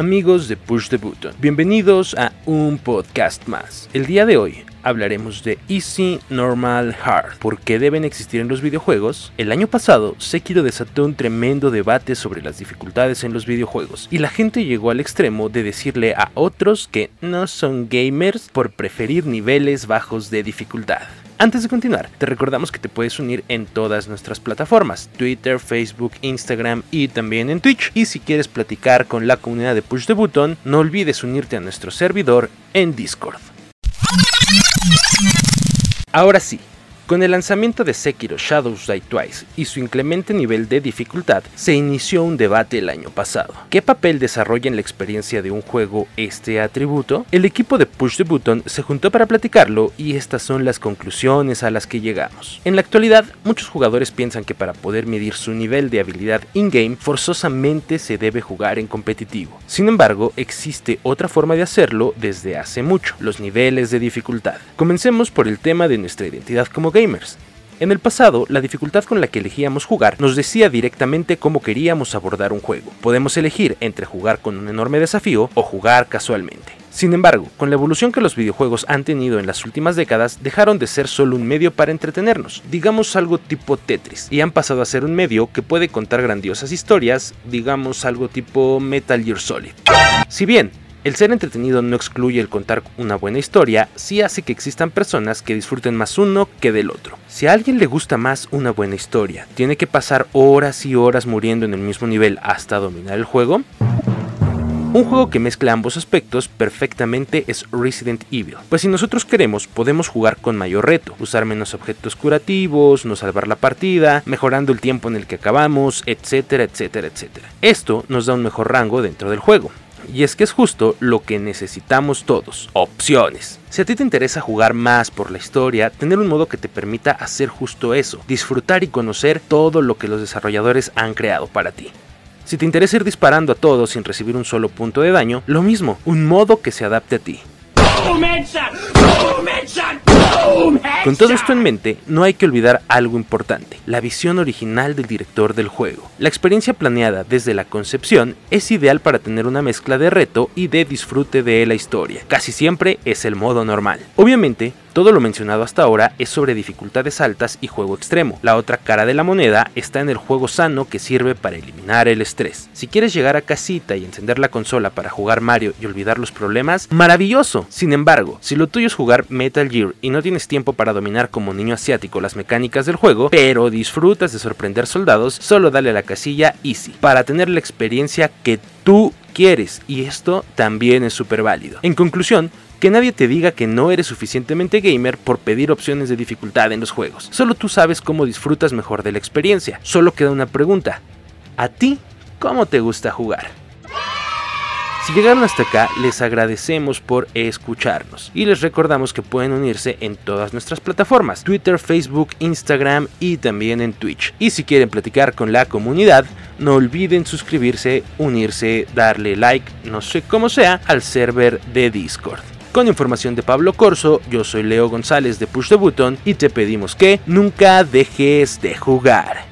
amigos de Push the Button. Bienvenidos a un podcast más. El día de hoy hablaremos de Easy, Normal, Hard. ¿Por qué deben existir en los videojuegos? El año pasado, Sekiro desató un tremendo debate sobre las dificultades en los videojuegos y la gente llegó al extremo de decirle a otros que no son gamers por preferir niveles bajos de dificultad. Antes de continuar, te recordamos que te puedes unir en todas nuestras plataformas, Twitter, Facebook, Instagram y también en Twitch. Y si quieres platicar con la comunidad de Push the Button, no olvides unirte a nuestro servidor en Discord. Ahora sí, con el lanzamiento de Sekiro Shadows Die Twice y su inclemente nivel de dificultad, se inició un debate el año pasado. ¿Qué papel desarrolla en la experiencia de un juego este atributo? El equipo de Push the Button se juntó para platicarlo y estas son las conclusiones a las que llegamos. En la actualidad, muchos jugadores piensan que para poder medir su nivel de habilidad in-game, forzosamente se debe jugar en competitivo. Sin embargo, existe otra forma de hacerlo desde hace mucho, los niveles de dificultad. Comencemos por el tema de nuestra identidad como en el pasado, la dificultad con la que elegíamos jugar nos decía directamente cómo queríamos abordar un juego. Podemos elegir entre jugar con un enorme desafío o jugar casualmente. Sin embargo, con la evolución que los videojuegos han tenido en las últimas décadas, dejaron de ser solo un medio para entretenernos, digamos algo tipo Tetris, y han pasado a ser un medio que puede contar grandiosas historias, digamos algo tipo Metal Gear Solid. Si bien el ser entretenido no excluye el contar una buena historia, sí hace que existan personas que disfruten más uno que del otro. Si a alguien le gusta más una buena historia, tiene que pasar horas y horas muriendo en el mismo nivel hasta dominar el juego. Un juego que mezcla ambos aspectos perfectamente es Resident Evil, pues si nosotros queremos podemos jugar con mayor reto, usar menos objetos curativos, no salvar la partida, mejorando el tiempo en el que acabamos, etcétera, etcétera, etcétera. Esto nos da un mejor rango dentro del juego. Y es que es justo lo que necesitamos todos, opciones. Si a ti te interesa jugar más por la historia, tener un modo que te permita hacer justo eso, disfrutar y conocer todo lo que los desarrolladores han creado para ti. Si te interesa ir disparando a todos sin recibir un solo punto de daño, lo mismo, un modo que se adapte a ti. Con todo esto en mente, no hay que olvidar algo importante, la visión original del director del juego. La experiencia planeada desde la concepción es ideal para tener una mezcla de reto y de disfrute de la historia. Casi siempre es el modo normal. Obviamente, todo lo mencionado hasta ahora es sobre dificultades altas y juego extremo. La otra cara de la moneda está en el juego sano que sirve para eliminar el estrés. Si quieres llegar a casita y encender la consola para jugar Mario y olvidar los problemas, maravilloso. Sin embargo, si lo tuyo es jugar Metal Gear y no tienes tiempo para dominar como niño asiático las mecánicas del juego, pero disfrutas de sorprender soldados, solo dale a la casilla Easy para tener la experiencia que tú quieres y esto también es súper válido. En conclusión, que nadie te diga que no eres suficientemente gamer por pedir opciones de dificultad en los juegos. Solo tú sabes cómo disfrutas mejor de la experiencia. Solo queda una pregunta. ¿A ti cómo te gusta jugar? Si llegaron hasta acá, les agradecemos por escucharnos y les recordamos que pueden unirse en todas nuestras plataformas, Twitter, Facebook, Instagram y también en Twitch. Y si quieren platicar con la comunidad, no olviden suscribirse, unirse, darle like, no sé cómo sea, al server de Discord. Con información de Pablo Corso, yo soy Leo González de Push the Button y te pedimos que nunca dejes de jugar.